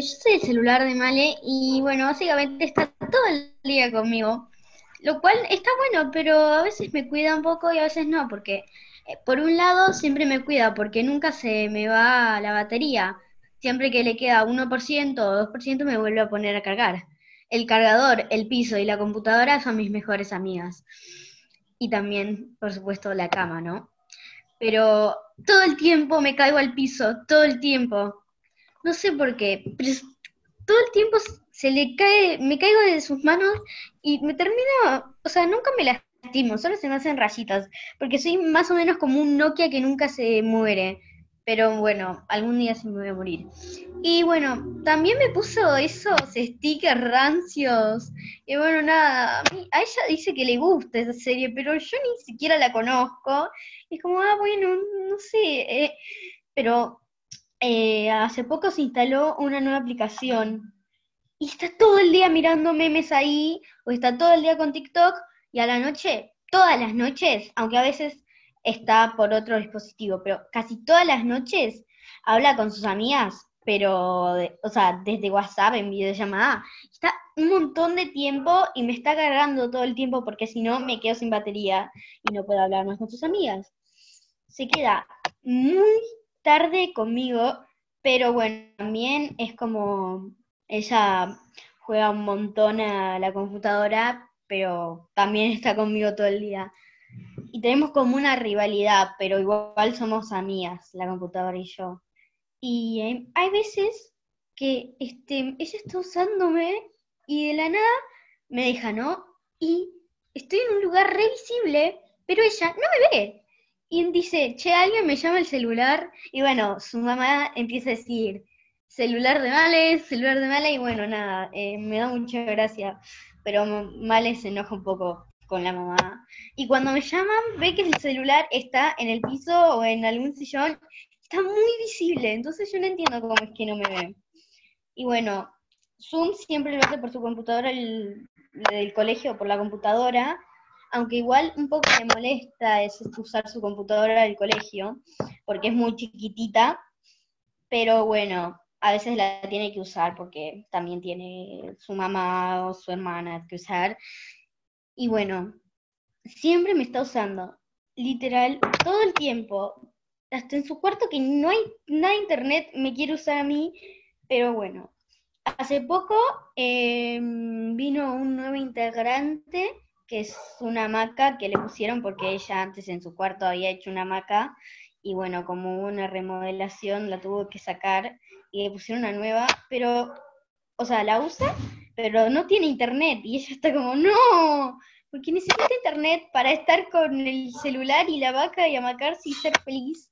Yo soy el celular de Male y bueno, básicamente está todo el día conmigo. Lo cual está bueno, pero a veces me cuida un poco y a veces no, porque eh, por un lado siempre me cuida porque nunca se me va la batería. Siempre que le queda 1% o 2% me vuelve a poner a cargar. El cargador, el piso y la computadora son mis mejores amigas. Y también, por supuesto, la cama, ¿no? Pero todo el tiempo me caigo al piso, todo el tiempo. No sé por qué, pero todo el tiempo se le cae, me caigo de sus manos y me termino, o sea, nunca me lastimo, solo se me hacen rayitas, porque soy más o menos como un Nokia que nunca se muere. Pero bueno, algún día sí me voy a morir. Y bueno, también me puso esos stickers rancios. Y bueno, nada, a ella dice que le gusta esa serie, pero yo ni siquiera la conozco. Y es como, ah, bueno, no sé. Eh, pero eh, hace poco se instaló una nueva aplicación. Y está todo el día mirando memes ahí, o está todo el día con TikTok, y a la noche, todas las noches, aunque a veces está por otro dispositivo, pero casi todas las noches habla con sus amigas, pero, o sea, desde WhatsApp en videollamada. Está un montón de tiempo y me está cargando todo el tiempo porque si no me quedo sin batería y no puedo hablar más con sus amigas. Se queda muy tarde conmigo, pero bueno, también es como ella juega un montón a la computadora, pero también está conmigo todo el día y tenemos como una rivalidad, pero igual somos amigas, la computadora y yo. Y hay, veces que este, ella está usándome y de la nada me deja, ¿no? Y estoy en un lugar re visible, pero ella no me ve. Y dice, che, alguien me llama el celular. Y bueno, su mamá empieza a decir, celular de Male, celular de Male. Y bueno, nada, eh, me da mucha gracia. Pero Male se enoja un poco con la mamá. Y cuando me llaman, ve que el celular está en el piso o en algún sillón, está muy visible, entonces yo no entiendo cómo es que no me ven. Y bueno, Zoom siempre lo hace por su computadora el, del colegio, por la computadora, aunque igual un poco me molesta es usar su computadora del colegio, porque es muy chiquitita, pero bueno, a veces la tiene que usar porque también tiene su mamá o su hermana que usar, y bueno, siempre me está usando, literal, todo el tiempo, hasta en su cuarto que no hay nada de internet, me quiere usar a mí, pero bueno. Hace poco em, vino un nuevo integrante, que es una hamaca que le pusieron porque ella antes en su cuarto había hecho una hamaca y bueno, como hubo una remodelación la tuvo que sacar y le pusieron una nueva, pero, o sea, la usa, pero no tiene internet. Y ella está como, no, porque necesita internet para estar con el celular y la vaca y amacarse y ser feliz.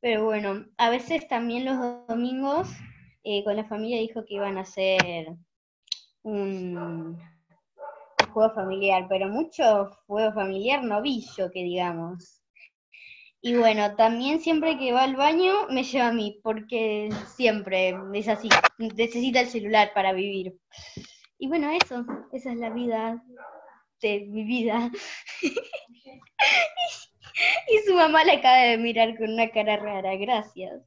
Pero bueno, a veces también los domingos eh, con la familia dijo que iban a hacer un, juego familiar, pero mucho juego familiar novillo, que digamos. Y bueno, también siempre que va al baño me lleva a mí, porque siempre es así, necesita el celular para vivir. Y bueno, eso, esa es la vida de mi vida. y su mamá le acaba de mirar con una cara rara, gracias.